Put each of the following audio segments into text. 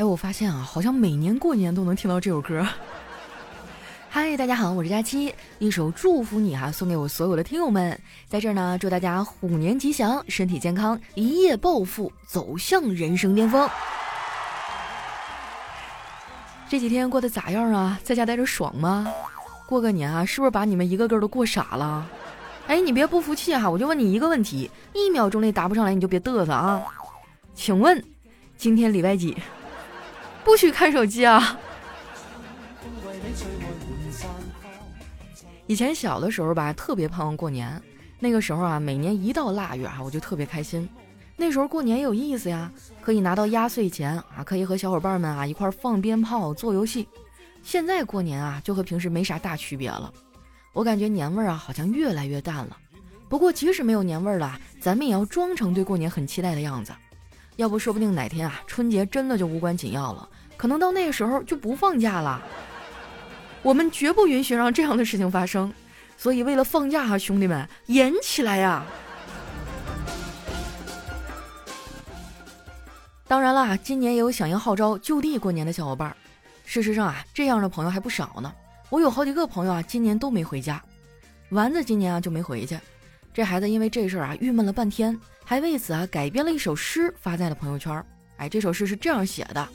哎，我发现啊，好像每年过年都能听到这首歌。嗨，大家好，我是佳期，一首祝福你哈，送给我所有的听友们，在这儿呢，祝大家虎年吉祥，身体健康，一夜暴富，走向人生巅峰。这几天过得咋样啊？在家待着爽吗？过个年啊，是不是把你们一个个都过傻了？哎，你别不服气哈，我就问你一个问题，一秒钟内答不上来你就别嘚瑟啊。请问，今天礼拜几？不许看手机啊！以前小的时候吧，特别盼望过年。那个时候啊，每年一到腊月啊，我就特别开心。那时候过年有意思呀，可以拿到压岁钱啊，可以和小伙伴们啊一块放鞭炮、做游戏。现在过年啊，就和平时没啥大区别了。我感觉年味儿啊，好像越来越淡了。不过即使没有年味儿了，咱们也要装成对过年很期待的样子。要不说不定哪天啊，春节真的就无关紧要了，可能到那个时候就不放假了。我们绝不允许让这样的事情发生，所以为了放假啊，兄弟们，演起来呀！当然啦，今年也有响应号召就地过年的小伙伴。事实上啊，这样的朋友还不少呢。我有好几个朋友啊，今年都没回家。丸子今年啊就没回去，这孩子因为这事儿啊郁闷了半天，还为此啊改编了一首诗发在了朋友圈。哎，这首诗是这样写的：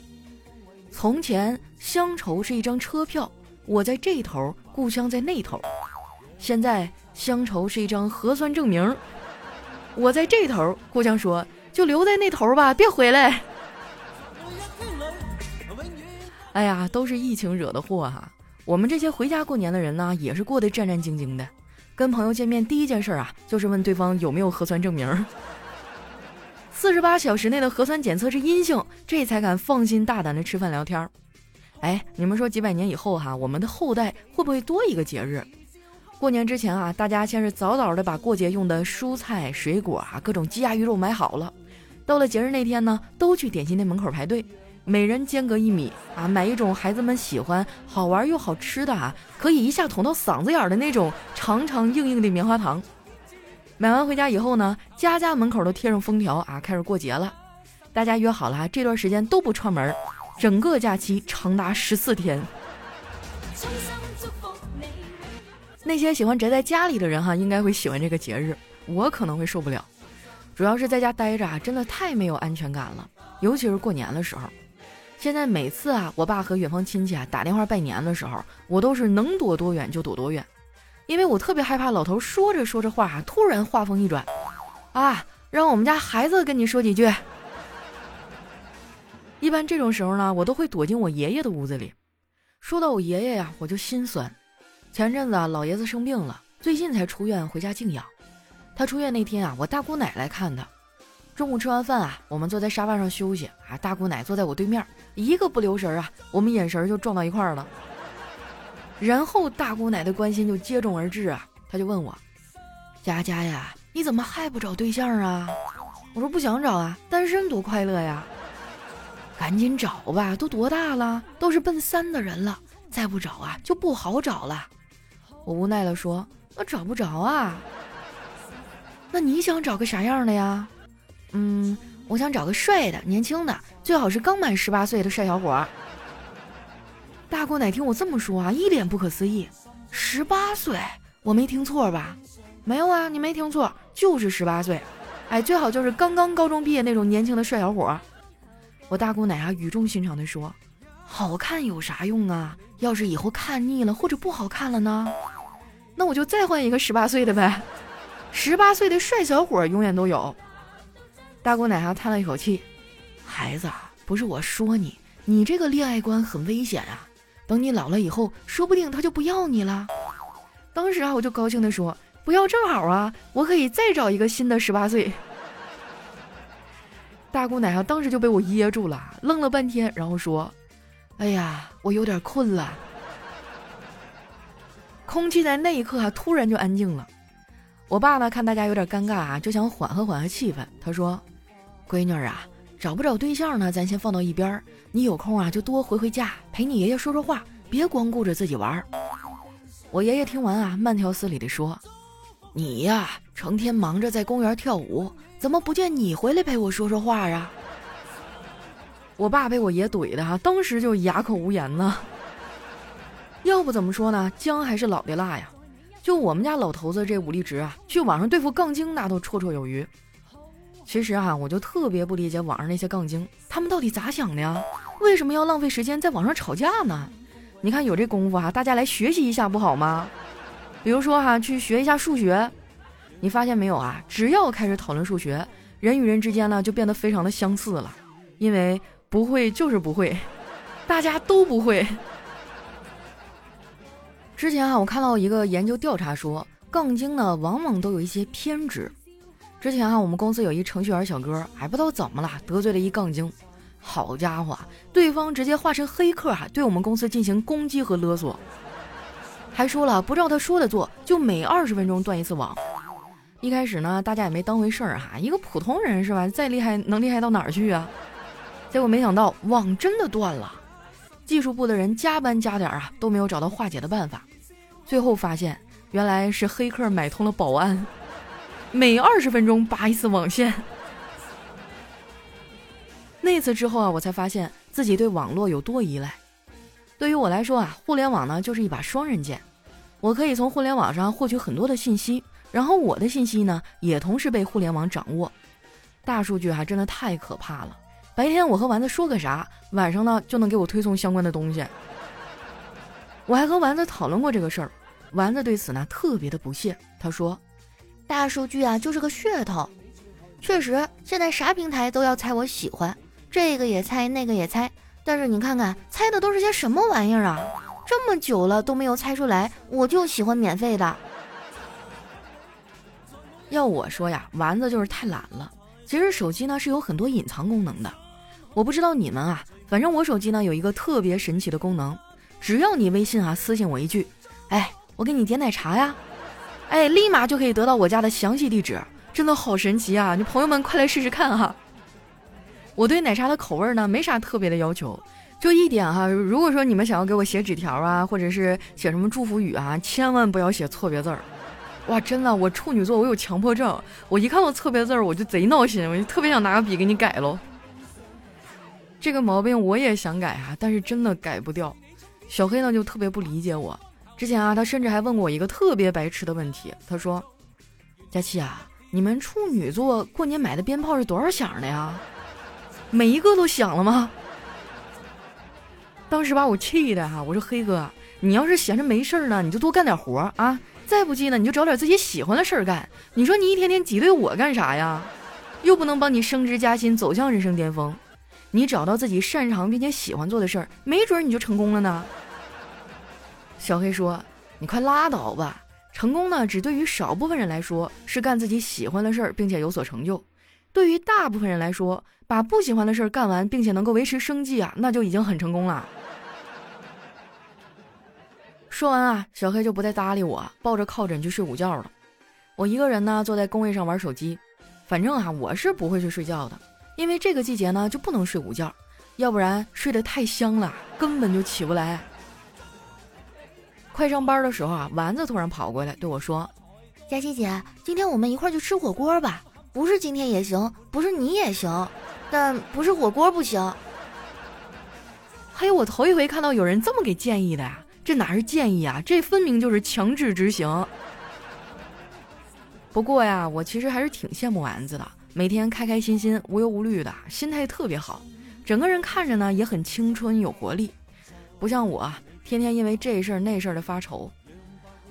从前乡愁是一张车票。我在这头，故乡在那头。现在乡愁是一张核酸证明。我在这头，故乡说就留在那头吧，别回来。哎呀，都是疫情惹的祸哈！我们这些回家过年的人呢，也是过得战战兢兢的。跟朋友见面第一件事啊，就是问对方有没有核酸证明。四十八小时内的核酸检测是阴性，这才敢放心大胆的吃饭聊天。哎，你们说几百年以后哈，我们的后代会不会多一个节日？过年之前啊，大家先是早早的把过节用的蔬菜、水果啊，各种鸡鸭鱼肉买好了。到了节日那天呢，都去点心店门口排队，每人间隔一米啊，买一种孩子们喜欢、好玩又好吃的啊，可以一下捅到嗓子眼的那种长长硬硬的棉花糖。买完回家以后呢，家家门口都贴上封条啊，开始过节了。大家约好了，这段时间都不串门。整个假期长达十四天，那些喜欢宅在家里的人哈，应该会喜欢这个节日。我可能会受不了，主要是在家待着啊，真的太没有安全感了，尤其是过年的时候。现在每次啊，我爸和远方亲戚啊打电话拜年的时候，我都是能躲多远就躲多远，因为我特别害怕老头说着说着话啊，突然话锋一转，啊，让我们家孩子跟你说几句。一般这种时候呢，我都会躲进我爷爷的屋子里。说到我爷爷呀，我就心酸。前阵子啊，老爷子生病了，最近才出院回家静养。他出院那天啊，我大姑奶来看他。中午吃完饭啊，我们坐在沙发上休息啊，大姑奶坐在我对面，一个不留神啊，我们眼神就撞到一块儿了。然后大姑奶的关心就接踵而至啊，她就问我：“佳佳呀，你怎么还不找对象啊？”我说：“不想找啊，单身多快乐呀。”赶紧找吧，都多大了，都是奔三的人了，再不找啊就不好找了。我无奈的说：“那找不着啊。”那你想找个啥样的呀？嗯，我想找个帅的、年轻的，最好是刚满十八岁的帅小伙。大姑奶听我这么说啊，一脸不可思议：“十八岁？我没听错吧？”“没有啊，你没听错，就是十八岁。”“哎，最好就是刚刚高中毕业那种年轻的帅小伙。”我大姑奶啊语重心长地说：“好看有啥用啊？要是以后看腻了或者不好看了呢？那我就再换一个十八岁的呗。十八岁的帅小伙永远都有。”大姑奶啊叹了一口气：“孩子啊，不是我说你，你这个恋爱观很危险啊！等你老了以后，说不定他就不要你了。”当时啊我就高兴地说：“不要正好啊，我可以再找一个新的十八岁。”大姑奶啊，当时就被我噎住了，愣了半天，然后说：“哎呀，我有点困了。”空气在那一刻啊，突然就安静了。我爸呢，看大家有点尴尬啊，就想缓和缓和气氛。他说：“闺女啊，找不找对象呢？咱先放到一边儿。你有空啊，就多回回家，陪你爷爷说说话，别光顾着自己玩。”我爷爷听完啊，慢条斯理地说：“你呀，成天忙着在公园跳舞。”怎么不见你回来陪我说说话啊？我爸被我爷怼的哈，当时就哑口无言呢。要不怎么说呢？姜还是老的辣呀！就我们家老头子这武力值啊，去网上对付杠精那都绰绰有余。其实啊，我就特别不理解网上那些杠精，他们到底咋想的呀？为什么要浪费时间在网上吵架呢？你看有这功夫哈，大家来学习一下不好吗？比如说哈，去学一下数学。你发现没有啊？只要开始讨论数学，人与人之间呢就变得非常的相似了，因为不会就是不会，大家都不会。之前啊，我看到一个研究调查说，杠精呢往往都有一些偏执。之前啊，我们公司有一程序员小哥，还不知道怎么了得罪了一杠精，好家伙，对方直接化身黑客啊，对我们公司进行攻击和勒索，还说了不照他说的做，就每二十分钟断一次网。一开始呢，大家也没当回事儿哈，一个普通人是吧？再厉害能厉害到哪儿去啊？结果没想到网真的断了，技术部的人加班加点啊，都没有找到化解的办法。最后发现，原来是黑客买通了保安，每二十分钟拔一次网线。那次之后啊，我才发现自己对网络有多依赖。对于我来说啊，互联网呢就是一把双刃剑，我可以从互联网上获取很多的信息。然后我的信息呢，也同时被互联网掌握。大数据还真的太可怕了。白天我和丸子说个啥，晚上呢就能给我推送相关的东西。我还和丸子讨论过这个事儿，丸子对此呢特别的不屑。他说：“大数据啊就是个噱头。确实，现在啥平台都要猜我喜欢，这个也猜，那个也猜。但是你看看，猜的都是些什么玩意儿啊？这么久了都没有猜出来，我就喜欢免费的。”要我说呀，丸子就是太懒了。其实手机呢是有很多隐藏功能的，我不知道你们啊，反正我手机呢有一个特别神奇的功能，只要你微信啊私信我一句，哎，我给你点奶茶呀，哎，立马就可以得到我家的详细地址，真的好神奇啊！你朋友们快来试试看哈。我对奶茶的口味呢没啥特别的要求，就一点哈，如果说你们想要给我写纸条啊，或者是写什么祝福语啊，千万不要写错别字儿。哇，真的，我处女座，我有强迫症，我一看到错别字儿，我就贼闹心，我就特别想拿个笔给你改喽。这个毛病我也想改啊，但是真的改不掉。小黑呢就特别不理解我，之前啊，他甚至还问过我一个特别白痴的问题，他说：“佳琪啊，你们处女座过年买的鞭炮是多少响的呀？每一个都响了吗？”当时把我气的哈，我说黑哥，你要是闲着没事儿呢，你就多干点活啊。再不济呢，你就找点自己喜欢的事儿干。你说你一天天挤兑我干啥呀？又不能帮你升职加薪，走向人生巅峰。你找到自己擅长并且喜欢做的事儿，没准你就成功了呢。小黑说：“你快拉倒吧！成功呢，只对于少部分人来说是干自己喜欢的事儿，并且有所成就；对于大部分人来说，把不喜欢的事儿干完，并且能够维持生计啊，那就已经很成功了。”说完啊，小黑就不再搭理我，抱着靠枕去睡午觉了。我一个人呢，坐在工位上玩手机。反正啊，我是不会去睡觉的，因为这个季节呢就不能睡午觉，要不然睡得太香了，根本就起不来。快上班的时候啊，丸子突然跑过来对我说：“佳琪姐，今天我们一块儿去吃火锅吧？不是今天也行，不是你也行，但不是火锅不行。”还有我头一回看到有人这么给建议的呀。这哪是建议啊？这分明就是强制执行。不过呀，我其实还是挺羡慕丸子的，每天开开心心、无忧无虑的，心态特别好，整个人看着呢也很青春有活力，不像我天天因为这事儿那事儿的发愁。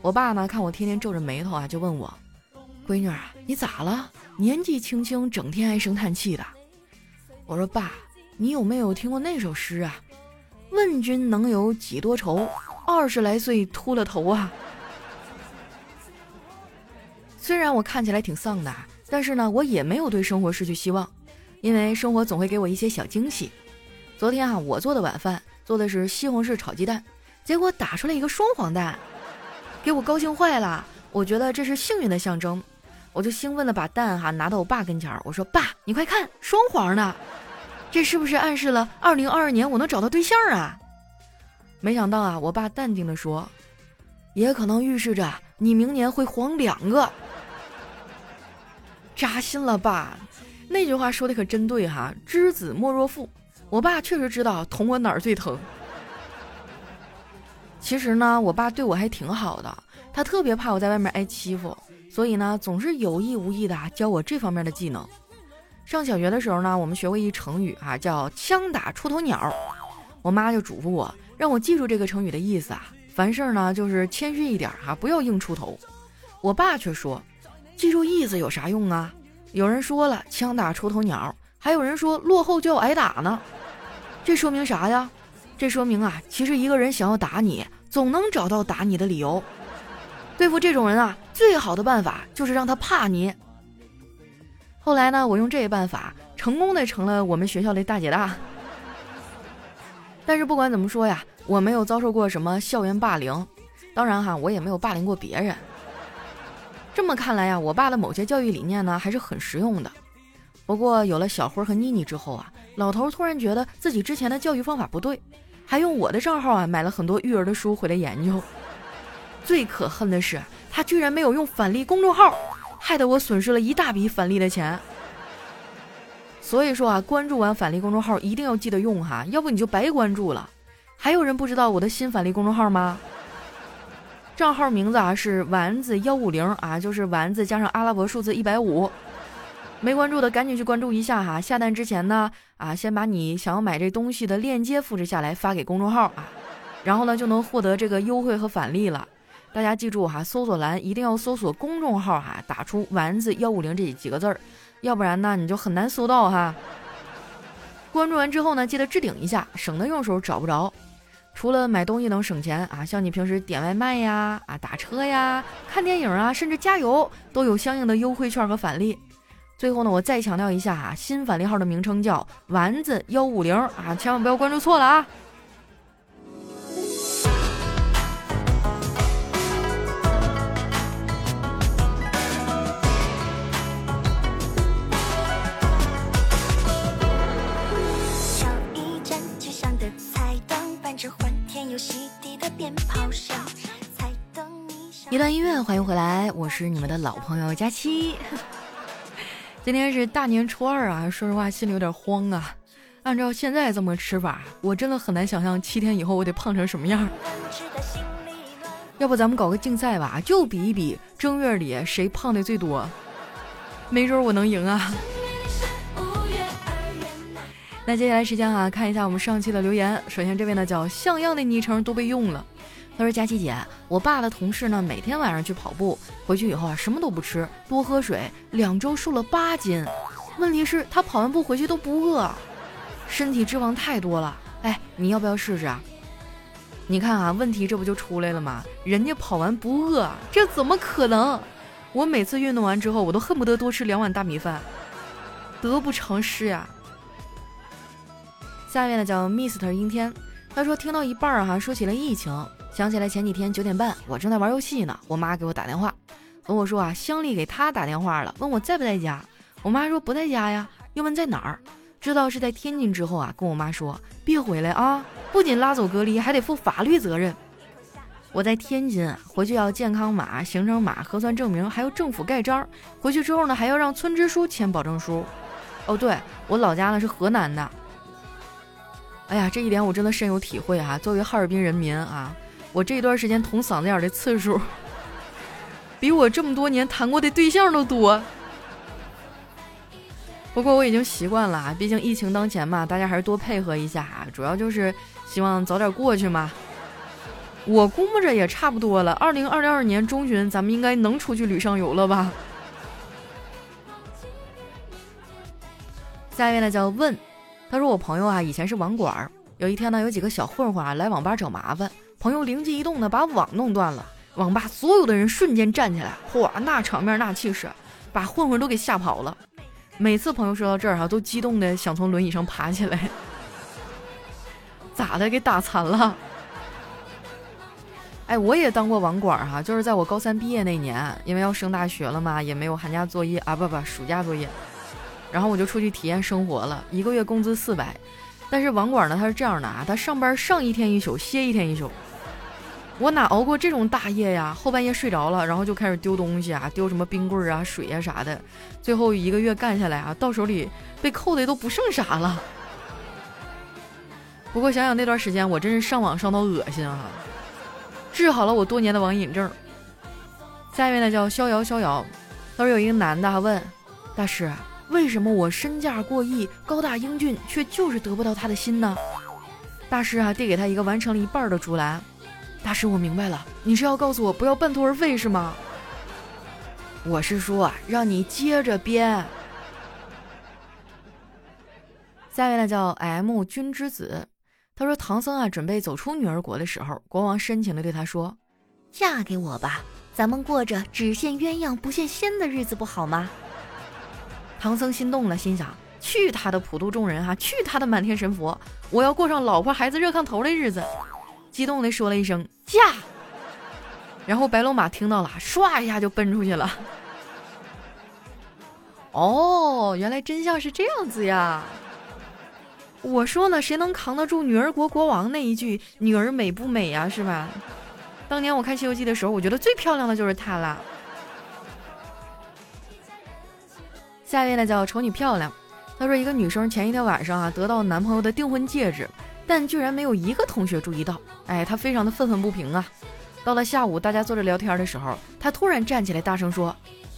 我爸呢看我天天皱着眉头啊，就问我：“闺女啊，你咋了？年纪轻轻，整天唉声叹气的。”我说：“爸，你有没有听过那首诗啊？问君能有几多愁？”二十来岁秃了头啊！虽然我看起来挺丧的，但是呢，我也没有对生活失去希望，因为生活总会给我一些小惊喜。昨天啊，我做的晚饭做的是西红柿炒鸡蛋，结果打出来一个双黄蛋，给我高兴坏了。我觉得这是幸运的象征，我就兴奋的把蛋哈拿到我爸跟前儿，我说：“爸，你快看，双黄的，这是不是暗示了二零二二年我能找到对象啊？”没想到啊，我爸淡定地说：“也可能预示着你明年会黄两个。”扎心了，爸，那句话说的可真对哈，“知子莫若父”。我爸确实知道捅我哪儿最疼。其实呢，我爸对我还挺好的，他特别怕我在外面挨欺负，所以呢，总是有意无意的教我这方面的技能。上小学的时候呢，我们学过一成语啊，叫“枪打出头鸟”。我妈就嘱咐我，让我记住这个成语的意思啊，凡事呢就是谦虚一点哈，不要硬出头。我爸却说，记住意思有啥用啊？有人说了“枪打出头鸟”，还有人说落后就要挨打呢，这说明啥呀？这说明啊，其实一个人想要打你。总能找到打你的理由。对付这种人啊，最好的办法就是让他怕你。后来呢，我用这个办法，成功的成了我们学校的大姐大。但是不管怎么说呀，我没有遭受过什么校园霸凌，当然哈，我也没有霸凌过别人。这么看来呀，我爸的某些教育理念呢，还是很实用的。不过有了小辉和妮妮之后啊，老头突然觉得自己之前的教育方法不对。还用我的账号啊买了很多育儿的书回来研究。最可恨的是，他居然没有用返利公众号，害得我损失了一大笔返利的钱。所以说啊，关注完返利公众号一定要记得用哈，要不你就白关注了。还有人不知道我的新返利公众号吗？账号名字啊是丸子幺五零啊，就是丸子加上阿拉伯数字一百五。没关注的赶紧去关注一下哈！下单之前呢，啊，先把你想要买这东西的链接复制下来发给公众号啊，然后呢就能获得这个优惠和返利了。大家记住哈，搜索栏一定要搜索公众号哈，打出“丸子幺五零”这几个字儿，要不然呢你就很难搜到哈。关注完之后呢，记得置顶一下，省得用时候找不着。除了买东西能省钱啊，像你平时点外卖呀、啊打车呀、看电影啊，甚至加油都有相应的优惠券和返利。最后呢，我再强调一下啊，新返利号的名称叫丸子幺五零啊，千万不要关注错了啊！一段音乐，欢迎回来，我是你们的老朋友佳期。今天是大年初二啊，说实话心里有点慌啊。按照现在这么吃法，我真的很难想象七天以后我得胖成什么样。要不咱们搞个竞赛吧，就比一比正月里谁胖的最多，没准我能赢啊。那接下来时间啊，看一下我们上期的留言。首先这位呢叫像样的昵称都被用了。他说：“佳琪姐，我爸的同事呢，每天晚上去跑步，回去以后啊，什么都不吃，多喝水，两周瘦了八斤。问题是，他跑完步回去都不饿，身体脂肪太多了。哎，你要不要试试啊？你看啊，问题这不就出来了吗？人家跑完不饿，这怎么可能？我每次运动完之后，我都恨不得多吃两碗大米饭，得不偿失呀。下面呢叫 Mister 阴天，他说听到一半儿哈，说起了疫情。”想起来前几天九点半，我正在玩游戏呢，我妈给我打电话，跟我说啊，香丽给她打电话了，问我在不在家。我妈说不在家呀，又问在哪儿，知道是在天津之后啊，跟我妈说别回来啊，不仅拉走隔离，还得负法律责任。我在天津，回去要健康码、行程码、核酸证明，还有政府盖章。回去之后呢，还要让村支书签保证书。哦，对我老家呢是河南的。哎呀，这一点我真的深有体会啊，作为哈尔滨人民啊。我这一段时间捅嗓子眼的次数，比我这么多年谈过的对象都多。不过我已经习惯了，毕竟疫情当前嘛，大家还是多配合一下，主要就是希望早点过去嘛。我估摸着也差不多了，二零二二年中旬咱们应该能出去旅上游了吧？下一位呢叫问，他说我朋友啊以前是网管，有一天呢有几个小混混啊来网吧找麻烦。朋友灵机一动的，把网弄断了，网吧所有的人瞬间站起来，嚯，那场面那气势，把混混都给吓跑了。每次朋友说到这儿哈，都激动的想从轮椅上爬起来。咋的？给打残了？哎，我也当过网管哈，就是在我高三毕业那年，因为要升大学了嘛，也没有寒假作业啊，不不，暑假作业，然后我就出去体验生活了，一个月工资四百。但是网管呢，他是这样的啊，他上班上一天一宿，歇一天一宿。我哪熬过这种大夜呀？后半夜睡着了，然后就开始丢东西啊，丢什么冰棍啊、水呀啥的。最后一个月干下来啊，到手里被扣的都不剩啥了。不过想想那段时间，我真是上网上到恶心啊，治好了我多年的网瘾症。下面呢叫逍遥逍遥，他说有一个男的问大师，为什么我身价过亿、高大英俊，却就是得不到他的心呢？大师啊，递给他一个完成了一半的竹篮。大师，我明白了，你是要告诉我不要半途而废是吗？我是说啊，让你接着编。下面呢叫 M 君之子。他说：“唐僧啊，准备走出女儿国的时候，国王深情地对他说：‘嫁给我吧，咱们过着只羡鸳鸯不羡仙的日子，不好吗？’”唐僧心动了，心想：“去他的普度众人哈，去他的满天神佛！我要过上老婆孩子热炕头的日子。”激动地说了一声“驾”，然后白龙马听到了，唰一下就奔出去了。哦，原来真相是这样子呀！我说呢，谁能扛得住女儿国国王那一句“女儿美不美呀”，是吧？当年我看《西游记》的时候，我觉得最漂亮的就是她啦。下一位呢叫丑女漂亮，她说一个女生前一天晚上啊得到男朋友的订婚戒指，但居然没有一个同学注意到，哎，他非常的愤愤不平啊。到了下午，大家坐着聊天的时候，他突然站起来大声说：“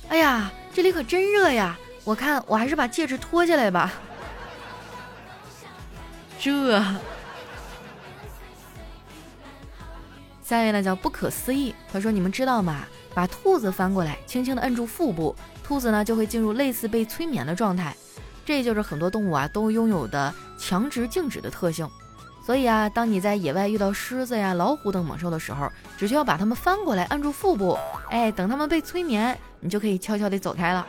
哎呀，这里可真热呀！我看我还是把戒指脱下来吧。”这，下一位呢叫不可思议。他说：“你们知道吗？把兔子翻过来，轻轻的摁住腹部，兔子呢就会进入类似被催眠的状态。这就是很多动物啊都拥有的强直静止的特性。所以啊，当你在野外遇到狮子呀、老虎等猛兽的时候，只需要把它们翻过来，按住腹部，哎，等它们被催眠，你就可以悄悄地走开了。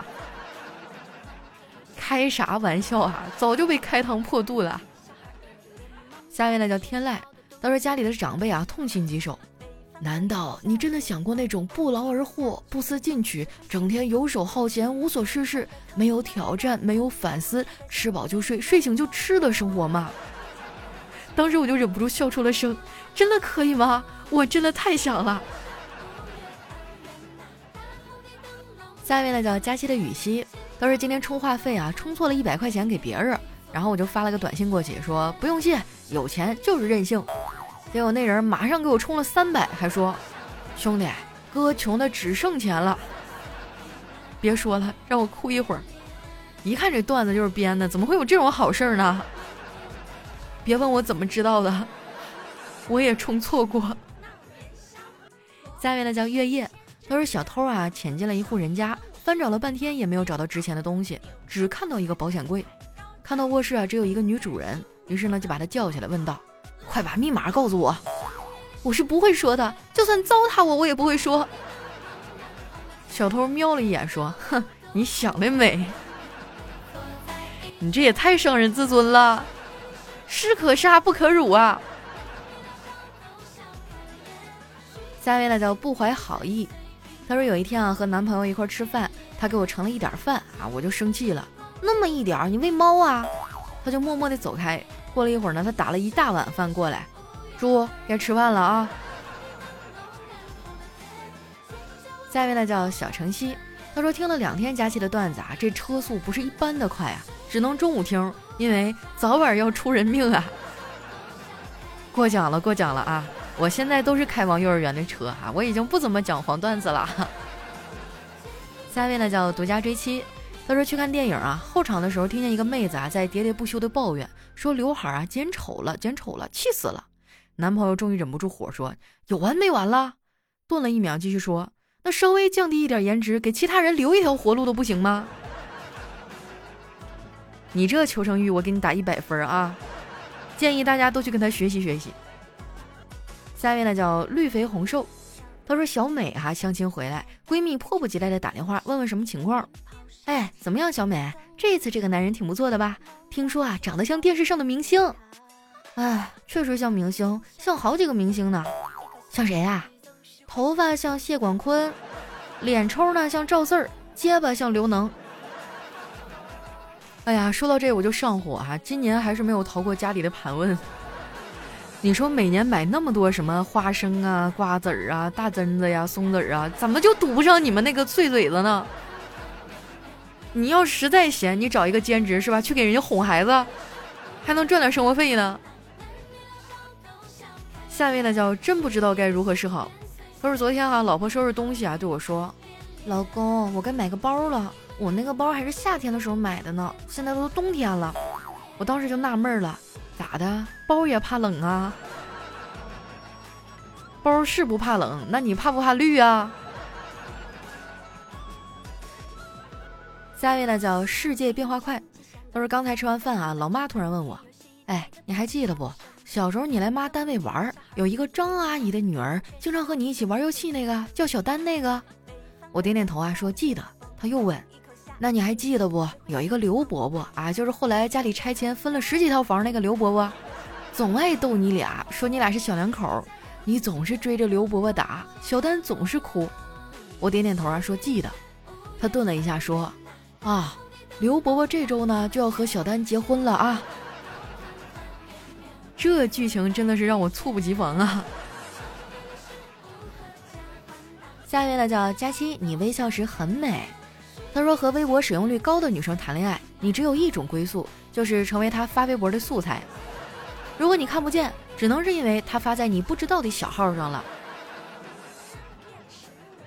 开啥玩笑啊！早就被开膛破肚了。”下一位呢叫天籁，他说家里的长辈啊痛心疾首。难道你真的想过那种不劳而获、不思进取、整天游手好闲、无所事事、没有挑战、没有反思、吃饱就睡、睡醒就吃的生活吗？当时我就忍不住笑出了声。真的可以吗？我真的太想了。下一位呢叫佳期的雨熙，当时今天充话费啊充错了一百块钱给别人。然后我就发了个短信过去，说不用谢，有钱就是任性。结果那人马上给我充了三百，还说：“兄弟，哥穷的只剩钱了。”别说了，让我哭一会儿。一看这段子就是编的，怎么会有这种好事呢？别问我怎么知道的，我也充错过。下面呢叫月夜，他说小偷啊潜进了一户人家，翻找了半天也没有找到值钱的东西，只看到一个保险柜。看到卧室啊，只有一个女主人，于是呢就把她叫起来，问道：“快把密码告诉我，我是不会说的，就算糟蹋我，我也不会说。”小偷瞄了一眼，说：“哼，你想的美，你这也太伤人自尊了，士可杀不可辱啊！”下一位呢叫不怀好意，他说有一天啊和男朋友一块吃饭，他给我盛了一点饭啊，我就生气了。那么一点儿，你喂猫啊？他就默默地走开。过了一会儿呢，他打了一大碗饭过来，猪该吃饭了啊。下一位呢叫小晨曦，他说听了两天佳期的段子啊，这车速不是一般的快啊，只能中午听，因为早晚要出人命啊。过奖了，过奖了啊！我现在都是开往幼儿园的车哈，我已经不怎么讲黄段子了。下一位呢叫独家追妻。他说去看电影啊，后场的时候听见一个妹子啊在喋喋不休的抱怨，说刘海啊剪丑了，剪丑了，气死了。男朋友终于忍不住火说：“有完没完了？”顿了一秒，继续说：“那稍微降低一点颜值，给其他人留一条活路都不行吗？”你这求生欲，我给你打一百分啊！建议大家都去跟他学习学习。下面呢叫绿肥红瘦，他说小美哈相亲回来，闺蜜迫不及待的打电话问问什么情况。哎，怎么样，小美？这次这个男人挺不错的吧？听说啊，长得像电视上的明星。哎，确实像明星，像好几个明星呢。像谁啊？头发像谢广坤，脸抽呢像赵四儿，结巴像刘能。哎呀，说到这我就上火哈！今年还是没有逃过家里的盘问。你说每年买那么多什么花生啊、瓜子儿啊、大榛子呀、松子儿啊，怎么就堵不上你们那个碎嘴子呢？你要实在闲，你找一个兼职是吧？去给人家哄孩子，还能赚点生活费呢。下面呢叫真不知道该如何是好。他说昨天啊，老婆收拾东西啊，对我说：“老公，我该买个包了。我那个包还是夏天的时候买的呢，现在都冬天了。”我当时就纳闷了，咋的？包也怕冷啊？包是不怕冷，那你怕不怕绿啊？下一位呢叫世界变化快，他说刚才吃完饭啊，老妈突然问我，哎，你还记得不？小时候你来妈单位玩，有一个张阿姨的女儿，经常和你一起玩游戏，那个叫小丹那个。我点点头啊，说记得。他又问，那你还记得不？有一个刘伯伯啊，就是后来家里拆迁分了十几套房那个刘伯伯，总爱逗你俩，说你俩是小两口，你总是追着刘伯伯打，小丹总是哭。我点点头啊，说记得。他顿了一下说。啊，刘伯伯这周呢就要和小丹结婚了啊！这剧情真的是让我猝不及防啊！下一位呢叫佳期，你微笑时很美。他说和微博使用率高的女生谈恋爱，你只有一种归宿，就是成为她发微博的素材。如果你看不见，只能是因为她发在你不知道的小号上了。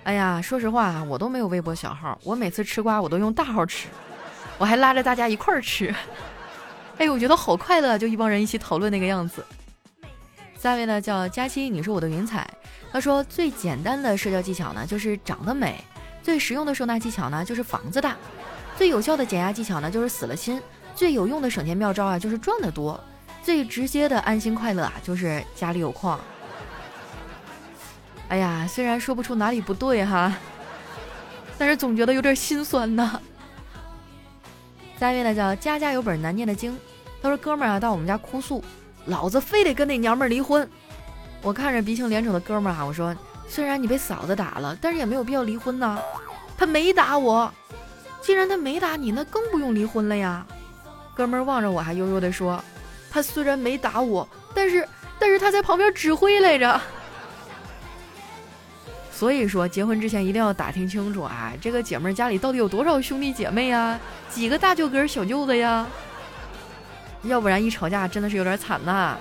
哎呀，说实话，我都没有微博小号，我每次吃瓜我都用大号吃，我还拉着大家一块儿吃。哎，我觉得好快乐，就一帮人一起讨论那个样子。下位呢叫佳期，你是我的云彩。他说最简单的社交技巧呢就是长得美，最实用的收纳技巧呢就是房子大，最有效的减压技巧呢就是死了心，最有用的省钱妙招啊就是赚得多，最直接的安心快乐啊就是家里有矿。哎呀，虽然说不出哪里不对哈，但是总觉得有点心酸呐。下一位呢叫家家有本难念的经，他说哥们儿啊到我们家哭诉，老子非得跟那娘们儿离婚。我看着鼻青脸肿的哥们儿啊，我说虽然你被嫂子打了，但是也没有必要离婚呐。他没打我，既然他没打你，那更不用离婚了呀。哥们儿望着我还悠悠的说，他虽然没打我，但是但是他在旁边指挥来着。所以说，结婚之前一定要打听清楚啊，这个姐妹家里到底有多少兄弟姐妹呀？几个大舅哥小舅子呀？要不然一吵架真的是有点惨呐。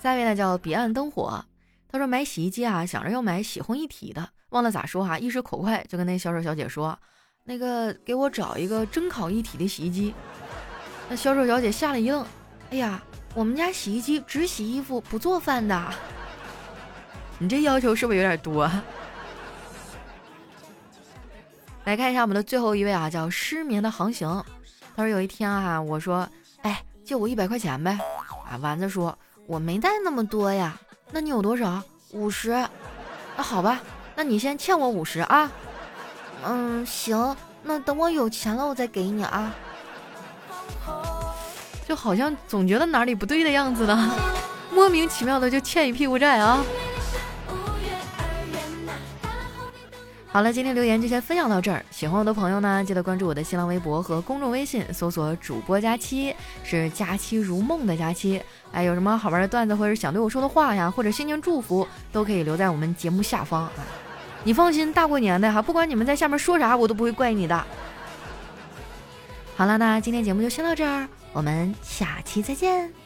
下一位呢叫彼岸灯火，他说买洗衣机啊，想着要买洗烘一体的，忘了咋说哈，一时口快就跟那销售小姐说，那个给我找一个蒸烤一体的洗衣机。那销售小姐吓了一愣，哎呀，我们家洗衣机只洗衣服不做饭的。你这要求是不是有点多？来看一下我们的最后一位啊，叫失眠的航行。他说有一天啊，我说，哎，借我一百块钱呗。啊，丸子说，我没带那么多呀。那你有多少？五十。那好吧，那你先欠我五十啊。嗯，行。那等我有钱了，我再给你啊。就好像总觉得哪里不对的样子呢，莫名其妙的就欠一屁股债啊。好了，今天留言就先分享到这儿。喜欢我的朋友呢，记得关注我的新浪微博和公众微信，搜索“主播佳期”，是“佳期如梦”的佳期。哎，有什么好玩的段子，或者想对我说的话呀，或者心情祝福，都可以留在我们节目下方啊。你放心，大过年的哈，不管你们在下面说啥，我都不会怪你的。好了，那今天节目就先到这儿，我们下期再见。